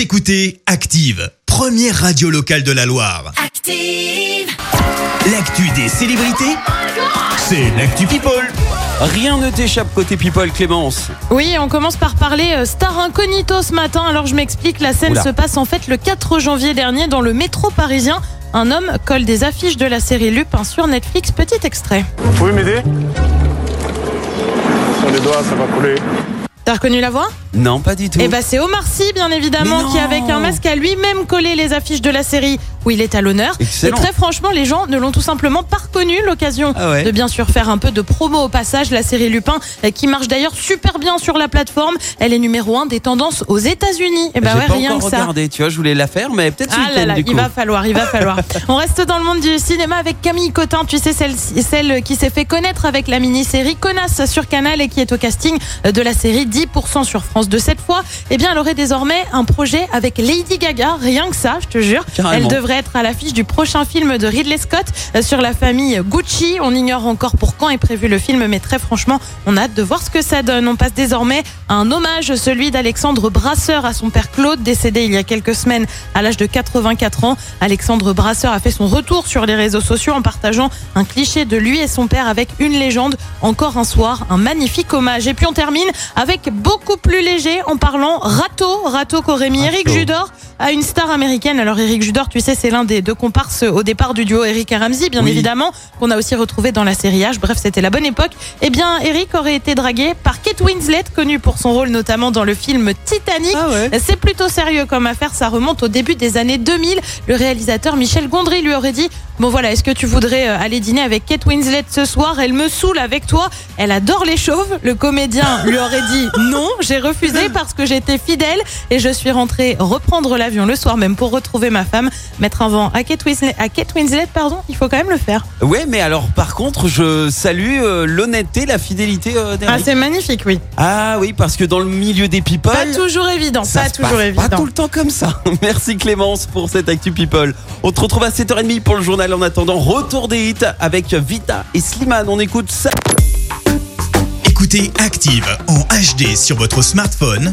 Vous écoutez Active, première radio locale de la Loire. Active. L'actu des célébrités, c'est l'actu People. Rien ne t'échappe côté people, Clémence. Oui, on commence par parler euh, star incognito ce matin. Alors je m'explique, la scène Oula. se passe en fait le 4 janvier dernier dans le métro parisien. Un homme colle des affiches de la série Lupin sur Netflix. Petit extrait. Vous pouvez m'aider? Sur les doigts, ça va couler. T'as reconnu la voix? Non, pas du tout. Eh ben c'est Omar Sy bien évidemment qui avec un masque a lui-même collé les affiches de la série où il est à l'honneur. Excellent. Et très franchement, les gens ne l'ont tout simplement pas reconnu. L'occasion Ah ouais. de bien sûr faire un peu de promo au passage. La série Lupin euh, qui marche d'ailleurs super bien sur la plateforme. Elle est numéro un des tendances aux États-Unis. Et ben J'ai ouais, pas rien encore que ça. regardé, tu vois, je voulais la faire, mais peut-être ce Ah là week-end, là, du il va falloir, il va falloir. On reste dans le monde du cinéma avec Camille Cotin, tu sais, celle, celle qui s'est fait connaître avec la mini-série Connasse sur Canal et qui est au casting de la série 10% sur France de cette fois. Eh bien, elle aurait désormais un projet avec Lady Gaga, rien que ça, je te jure. Carrément. Elle devrait être à l'affiche du prochain film de Ridley Scott euh, sur la famille Gucci. On ignore encore pour quand est prévu le film, mais très franchement, on a hâte de voir ce que ça donne. On passe désormais à un hommage, celui d'Alexandre Brasseur à son père Claude, décédé il y a quelques semaines à l'âge de 84 ans. Alexandre Brasseur a fait son retour sur les réseaux sociaux en partageant un cliché de lui et son père avec une légende. Encore un soir, un magnifique hommage. Et puis on termine avec beaucoup plus léger en parlant râteau, râteau qu'aurait mis Eric. Judor à une star américaine. Alors Eric Judor, tu sais, c'est l'un des deux comparses au départ du duo Eric et Ramsey, bien Oui. évidemment, qu'on a aussi retrouvé dans la série H. Bref, c'était la bonne époque. Eh bien, Eric aurait été dragué par Kate Winslet, connue pour son rôle notamment dans le film Titanic. Ah ouais. C'est plutôt sérieux comme affaire, ça remonte au début des années 2000. Le réalisateur Michel Gondry lui aurait dit Bon voilà, est-ce que tu voudrais euh, aller dîner avec Kate Winslet ce soir? Elle me saoule avec toi, elle adore les chauves. Le comédien lui aurait dit non, j'ai refusé parce que j'étais fidèle et je suis rentré reprendre l'avion le soir même pour retrouver ma femme. Mettre un vent à Kate Winslet, à Kate Winslet pardon, il faut quand même le faire. Ouais, mais alors, par contre, je salue euh, l'honnêteté, la fidélité euh, Ah, c'est magnifique, oui. Ah oui, parce que dans le milieu des people. Pas toujours évident, ça pas se toujours passe évident. Pas tout le temps comme ça. Merci Clémence pour cette Actu People. On te retrouve à 7h30 pour le journal. En attendant, retour des hits avec Vita et Slimane. On écoute ça. Écoutez Active en HD sur votre smartphone,